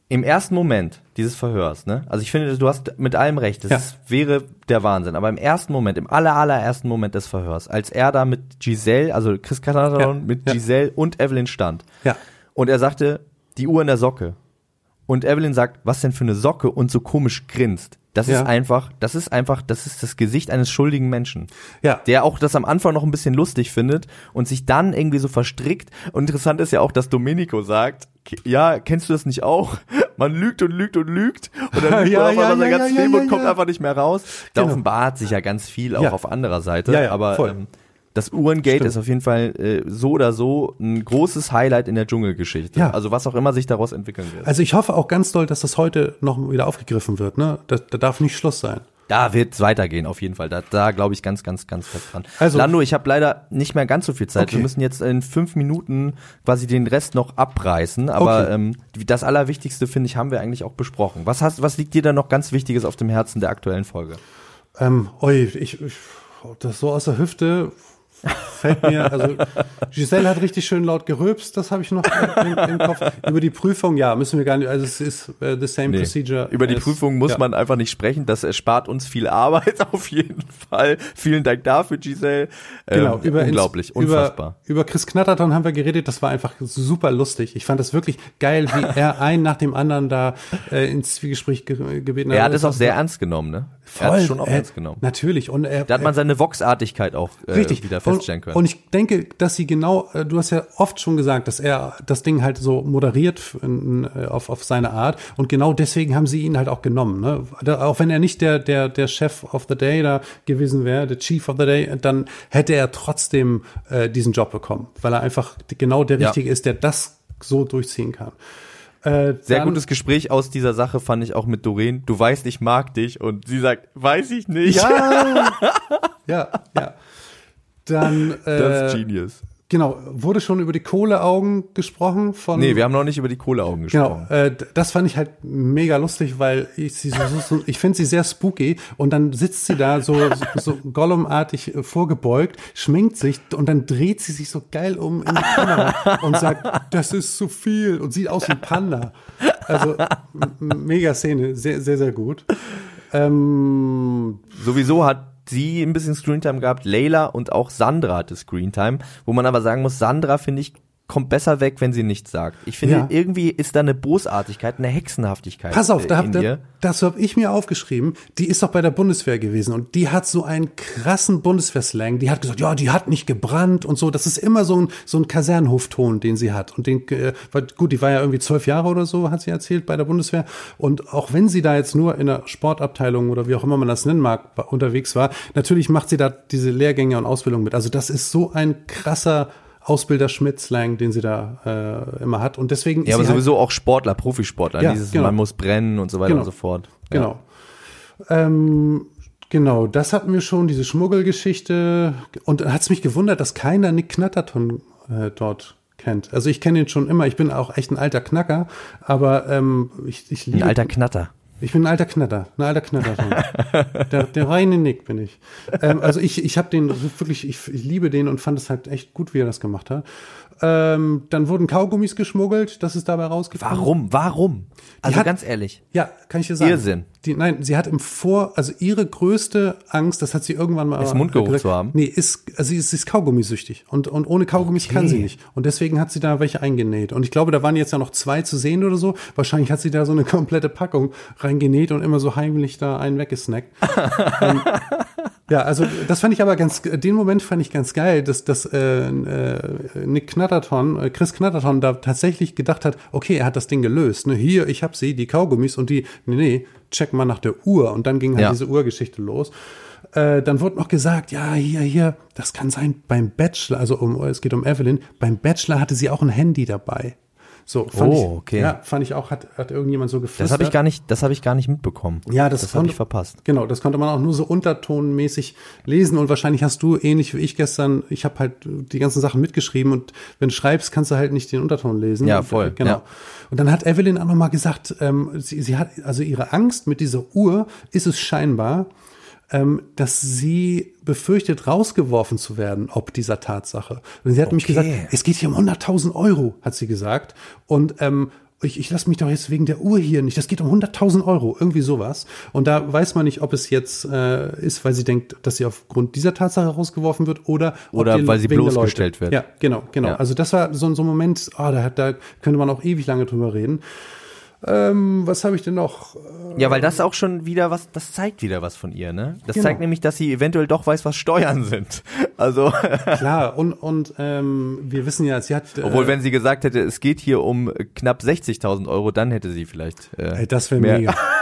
im ersten Moment dieses Verhörs, ne? Also ich finde, du hast mit allem recht. Das Ja. wäre der Wahnsinn. Aber im ersten Moment, im aller, allerersten Moment des Verhörs, als er da mit Giselle, also Chris Catalan Ja, mit ja. Giselle und Evelyn stand. Ja. Und er sagte, die Uhr in der Socke. Und Evelyn sagt, was denn für eine Socke? Und so komisch grinst. Das Ja. ist einfach, das ist einfach, das ist das Gesicht eines schuldigen Menschen. Ja. Der auch das am Anfang noch ein bisschen lustig findet und sich dann irgendwie so verstrickt. Und interessant ist ja auch, dass Domenico sagt, "K- ja, kennst du das nicht auch? [LAUGHS] Man lügt und lügt und lügt und dann [LAUGHS] lügt Ja, man ja, ja, ja, Leben ja, und kommt einfach nicht mehr raus. Da Genau. offenbart sich ja ganz viel auch auf anderer Seite. Ja, ja, aber voll. ähm, das Uhrengate Stimmt. ist auf jeden Fall äh, so oder so ein großes Highlight in der Dschungelgeschichte. Ja. Also was auch immer sich daraus entwickeln wird. Also ich hoffe auch ganz doll, dass das heute noch wieder aufgegriffen wird. Ne? Da, da darf nicht Schluss sein. Da wird es weitergehen, auf jeden Fall. Da, da glaube ich ganz, ganz, ganz fest dran. Also- Lando, ich habe leider nicht mehr ganz so viel Zeit. Okay. Wir müssen jetzt in fünf Minuten quasi den Rest noch abreißen. Aber Okay. ähm, das Allerwichtigste, finde ich, haben wir eigentlich auch besprochen. Was, hast, was liegt dir da noch ganz Wichtiges auf dem Herzen der aktuellen Folge? Ähm, oi, ich, ich, das so aus der Hüfte fällt mir, also Giselle hat richtig schön laut gerülpst, das habe ich noch im, im Kopf. Über die Prüfung, ja, müssen wir gar nicht, also es ist äh, the same procedure. Über die as- Prüfung muss ja. man einfach nicht sprechen. Das erspart uns viel Arbeit [LAUGHS] auf jeden Fall. Vielen Dank dafür, Giselle. Genau, Ähm, über unglaublich, ins- über, unfassbar. Über Chris Knatterton haben wir geredet, das war einfach super lustig. Ich fand das wirklich geil, wie er einen nach dem anderen da äh, ins Zwiegespräch ge gebeten er hat es auch sehr ernst genommen, ne? er hat es schon auch äh, ernst genommen. Natürlich. Und er, Da hat man seine Voxartigkeit auch äh, Richtig. wieder feststellen und, können. Und ich denke, dass sie genau, äh, du hast ja oft schon gesagt, dass er das Ding halt so moderiert in, äh, auf, auf seine Art. Und genau deswegen haben sie ihn halt auch genommen. Ne? Da, auch wenn er nicht der, der, der Chef of the Day da gewesen wäre, der Chief of the Day, dann hätte er trotzdem äh, diesen Job bekommen, weil er einfach genau der Ja. Richtige ist, der das so durchziehen kann. Äh, Sehr dann- gutes Gespräch aus dieser Sache fand ich auch mit Doreen. Du weißt, ich mag dich. Und sie sagt, weiß ich nicht. Ja, [LAUGHS] ja, ja. Dann, äh, [LAUGHS] Das ist Genius. genau, wurde schon über die Kohleaugen gesprochen von. Nee, wir haben noch nicht über die Kohleaugen gesprochen. Genau, äh, das fand ich halt mega lustig, weil ich sie so, so, so ich finde sie sehr spooky und dann sitzt sie da so, so, so Gollum-artig äh, vorgebeugt, schminkt sich und dann dreht sie sich so geil um in die Kamera und sagt, das ist zu viel und sieht aus wie Panda. Also mega Szene, sehr, sehr, sehr gut. Ähm, Sowieso hat sie ein bisschen Screentime gehabt, Layla und auch Sandra hatte Screentime, wo man aber sagen muss, Sandra finde ich kommt besser weg, wenn sie nichts sagt. Ich finde, Ja. irgendwie ist da eine Bosartigkeit, eine Hexenhaftigkeit Pass auf, da hab, da, das habe ich mir aufgeschrieben. Die ist doch bei der Bundeswehr gewesen und die hat so einen krassen Bundeswehrslang. Die hat gesagt, ja, die hat nicht gebrannt und so. Das ist immer so ein, so ein Kasernhofton, den sie hat. Und den, äh, gut, die war ja irgendwie zwölf Jahre oder so, hat sie erzählt, bei der Bundeswehr. Und auch wenn sie da jetzt nur in der Sportabteilung oder wie auch immer man das nennen mag, unterwegs war, natürlich macht sie da diese Lehrgänge und Ausbildung mit. Also das ist so ein krasser Ausbilder Schmidt-Slang, den sie da äh, immer hat. Und deswegen Ja, aber halt- sowieso auch Sportler, Profisportler. Ja, dieses genau. man muss brennen und so weiter Genau. und so fort. Ja. Genau. Ähm, genau, das hatten wir schon, diese Schmuggelgeschichte. Und hat es mich gewundert, dass keiner Nick Knatterton äh, dort kennt. Also ich kenne ihn schon immer, ich bin auch echt ein alter Knacker, aber ähm, ich, ich liebe... Ein alter Knatter. Ich bin ein alter Knatter, ein alter Knatterton. [LAUGHS] der, der reine Nick bin ich. Ähm, also ich, ich habe den wirklich, ich, ich liebe den und fand es halt echt gut, wie er das gemacht hat. Ähm, dann wurden Kaugummis geschmuggelt, das ist dabei rausgekommen. Warum? Warum? Also hat- ganz ehrlich. Ja, kann ich dir sagen. Irrsinn. Die, nein, sie hat im Vor, also ihre größte Angst, das hat sie irgendwann mal Ist Mundgeruch gesagt, zu haben? Nee, ist, also sie ist, sie ist Kaugummisüchtig und, und ohne Kaugummis kann sie nicht. Und deswegen hat sie da welche eingenäht. Und ich glaube, da waren jetzt ja noch zwei zu sehen oder so. Wahrscheinlich hat sie da so eine [LAUGHS] komplette Packung reingenäht und immer so heimlich da einen weggesnackt. [LAUGHS] ähm, ja, also das fand ich aber ganz, den Moment fand ich ganz geil, dass, dass äh, äh, Nick Knatterton, äh, Chris Knatterton da tatsächlich gedacht hat, okay, er hat das Ding gelöst. Ne? Hier, ich hab sie, die Kaugummis und die, nee, nee, check mal nach der Uhr. Und dann ging halt Ja. diese Uhrgeschichte los. Äh, dann wurde noch gesagt, ja, hier, hier, das kann sein, beim Bachelor, also um, es geht um Evelyn, beim Bachelor hatte sie auch ein Handy dabei. So, fand Oh, ich, okay. Ja, fand ich auch, hat, hat irgendjemand so geflüstert. Das habe ich gar nicht, das habe ich gar nicht mitbekommen. Ja, das, das habe ich verpasst. Genau, das konnte man auch nur so untertonmäßig lesen und wahrscheinlich hast du ähnlich wie ich gestern, ich habe halt die ganzen Sachen mitgeschrieben und wenn du schreibst, kannst du halt nicht den Unterton lesen. Ja, voll, Genau. ja. Und dann hat Evelyn auch nochmal gesagt, ähm, sie, sie hat, also ihre Angst mit dieser Uhr ist es scheinbar, dass sie befürchtet, rausgeworfen zu werden, ob dieser Tatsache. Und sie hat nämlich Okay. gesagt, es geht hier um 100.000 Euro, hat sie gesagt. Und ähm, ich, ich lasse mich doch jetzt wegen der Uhr hier nicht. Das geht um 100.000 Euro, irgendwie sowas. Und da weiß man nicht, ob es jetzt äh, ist, weil sie denkt, dass sie aufgrund dieser Tatsache rausgeworfen wird oder Oder weil sie bloßgestellt wird. Ja, genau, genau. Ja. Also das war so, so ein Moment, ah, da, hat- da könnte man auch ewig lange drüber reden. Ähm, was habe ich denn noch? Ja, weil das auch schon wieder was, das zeigt wieder was von ihr, ne? Das Genau. zeigt nämlich, dass sie eventuell doch weiß, was Steuern sind. Also, [LAUGHS] Klar, und, und ähm, wir wissen ja, sie hat. obwohl, äh, wenn sie gesagt hätte, es geht hier um knapp 60.000 Euro, dann hätte sie vielleicht. Äh, Ey, das wäre mehr- mega. [LAUGHS]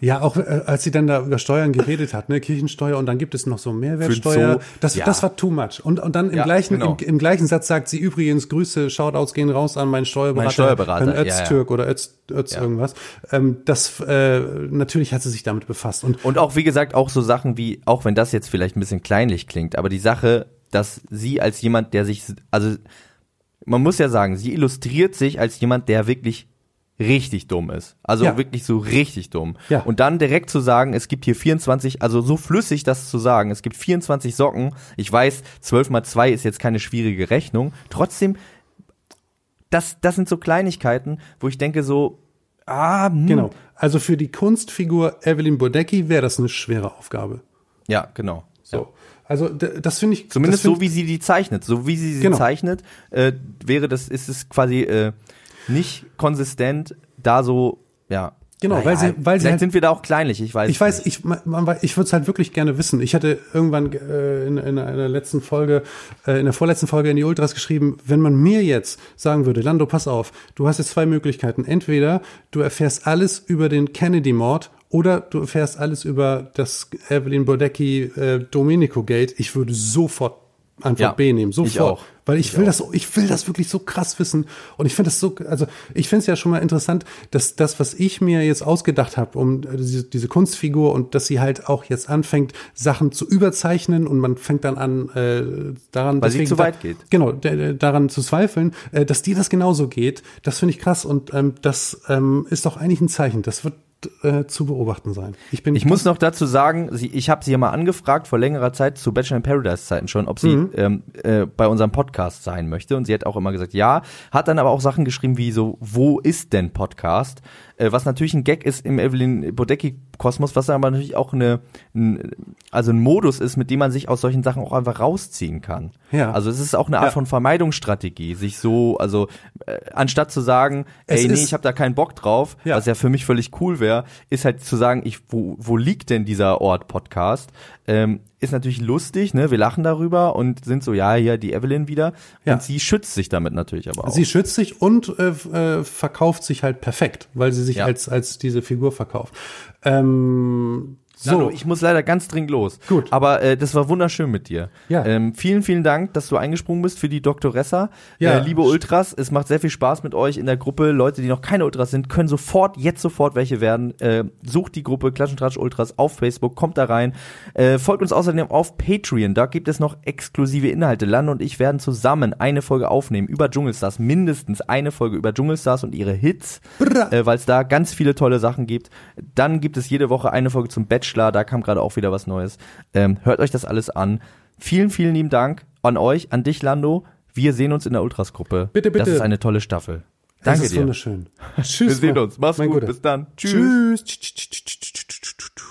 ja, auch äh, als sie dann da über Steuern geredet hat, ne, Kirchensteuer und dann gibt es noch so Mehrwertsteuer. Zoo. Das, Ja. das war too much. Und, und dann im Ja, gleichen, genau. im, im gleichen Satz sagt sie übrigens, Grüße, Shoutouts gehen raus an meinen Steuerberater. Mein Steuerberater, Herrn ja, ja. Öztürk oder Öz, Öz irgendwas. Ähm, das, äh, natürlich hat sie sich damit befasst. Und Und auch, wie gesagt, auch so Sachen wie, auch wenn das jetzt vielleicht ein bisschen kleinlich klingt, aber die Sache, dass sie als jemand, der sich, also man muss ja sagen, sie illustriert sich als jemand, der wirklich richtig dumm ist. Also Ja. wirklich so richtig dumm. Ja. Und dann direkt zu sagen, es gibt hier 24, also so flüssig das zu sagen, es gibt 24 Socken. Ich weiß, 12 mal 2 ist jetzt keine schwierige Rechnung. Trotzdem, das, das sind so Kleinigkeiten, wo ich denke so, ah, hm. genau. Also für die Kunstfigur Evelyn Bodecki wäre das eine schwere Aufgabe. Ja, genau. So. Also d- das finde ich. Zumindest das so, find- wie sie die zeichnet. So wie sie sie Genau. zeichnet, äh, wäre das, ist es quasi äh, nicht konsistent, da so, ja. Genau, weil sie- weil sie vielleicht halt- sind wir da auch kleinlich, ich weiß. Ich weiß, nicht. ich, man, ich würde es halt wirklich gerne wissen. Ich hatte irgendwann äh, in, in einer letzten Folge, äh, in der vorletzten Folge in die Ultras geschrieben, wenn man mir jetzt sagen würde, Lando, pass auf, du hast jetzt zwei Möglichkeiten. Entweder du erfährst alles über den Kennedy-Mord oder du erfährst alles über das Evelyn Bodecki äh, Domenico Gate. Ich würde sofort Antwort Ja, B nehmen, sofort. ich auch. Weil ich, Ich will auch. das, ich will das wirklich so krass wissen. Und ich finde das so, also ich finde es ja schon mal interessant, dass das, was ich mir jetzt ausgedacht habe, um äh, diese, diese Kunstfigur und dass sie halt auch jetzt anfängt, Sachen zu überzeichnen und man fängt dann an, äh, daran, Weil sie deswegen zu da- weit geht. Genau, daran zu zweifeln, äh, dass dir das genauso geht, das finde ich krass und ähm, das ähm, ist doch eigentlich ein Zeichen. Das wird äh, zu beobachten sein. Ich bin Ich muss noch dazu sagen, sie, ich habe sie ja mal angefragt vor längerer Zeit zu Bachelor in Paradise Zeiten schon, ob sie Mhm. ähm, äh, bei unserem Podcast sein möchte und sie hat auch immer gesagt ja, hat dann aber auch Sachen geschrieben wie so wo ist denn Podcast, äh, was natürlich ein Gag ist im Evelyn Bodecki Kosmos, was aber natürlich auch eine ein, also ein Modus ist, mit dem man sich aus solchen Sachen auch einfach rausziehen kann. Ja. Also es ist auch eine Art Ja. von Vermeidungsstrategie, sich so also äh, anstatt zu sagen, Es ey nee, ich habe da keinen Bock drauf, Ja. was ja für mich völlig cool wäre, ist halt zu sagen, ich, wo, wo liegt denn dieser Ort Podcast? Ähm, ist natürlich lustig, ne? Wir lachen darüber und sind so, ja, hier die Evelyn wieder. Ja. Und sie schützt sich damit natürlich aber auch. Sie schützt sich und äh, äh, verkauft sich halt perfekt, weil sie sich Ja. als, als diese Figur verkauft. Ähm, so, ich muss leider ganz dringend los. Gut. Aber äh, das war wunderschön mit dir. Ja. Ähm, vielen, vielen Dank, dass du eingesprungen bist für die Doktoressa. Ja. Äh, liebe Ultras, es macht sehr viel Spaß mit euch in der Gruppe. Leute, die noch keine Ultras sind, können sofort, jetzt sofort welche werden. Äh, sucht die Gruppe Klatsch und Tratsch Ultras auf Facebook, kommt da rein. Äh, folgt uns außerdem auf Patreon. Da gibt es noch exklusive Inhalte. Lando und ich werden zusammen eine Folge aufnehmen über Dschungelstars. Mindestens eine Folge über Dschungelstars und ihre Hits. Äh, Weil es da ganz viele tolle Sachen gibt. Dann gibt es jede Woche eine Folge zum Bachelor. Da kam gerade auch wieder was Neues. Ähm, hört euch das alles an. Vielen, vielen lieben Dank an euch, an dich, Lando. Wir sehen uns in der Ultras-Gruppe. Bitte, bitte. Das ist eine tolle Staffel. das Danke ist dir. wunderschön. Tschüss. Wir sehen uns. Mach's gut. Guter. Bis dann. Tschüss. Tschüss.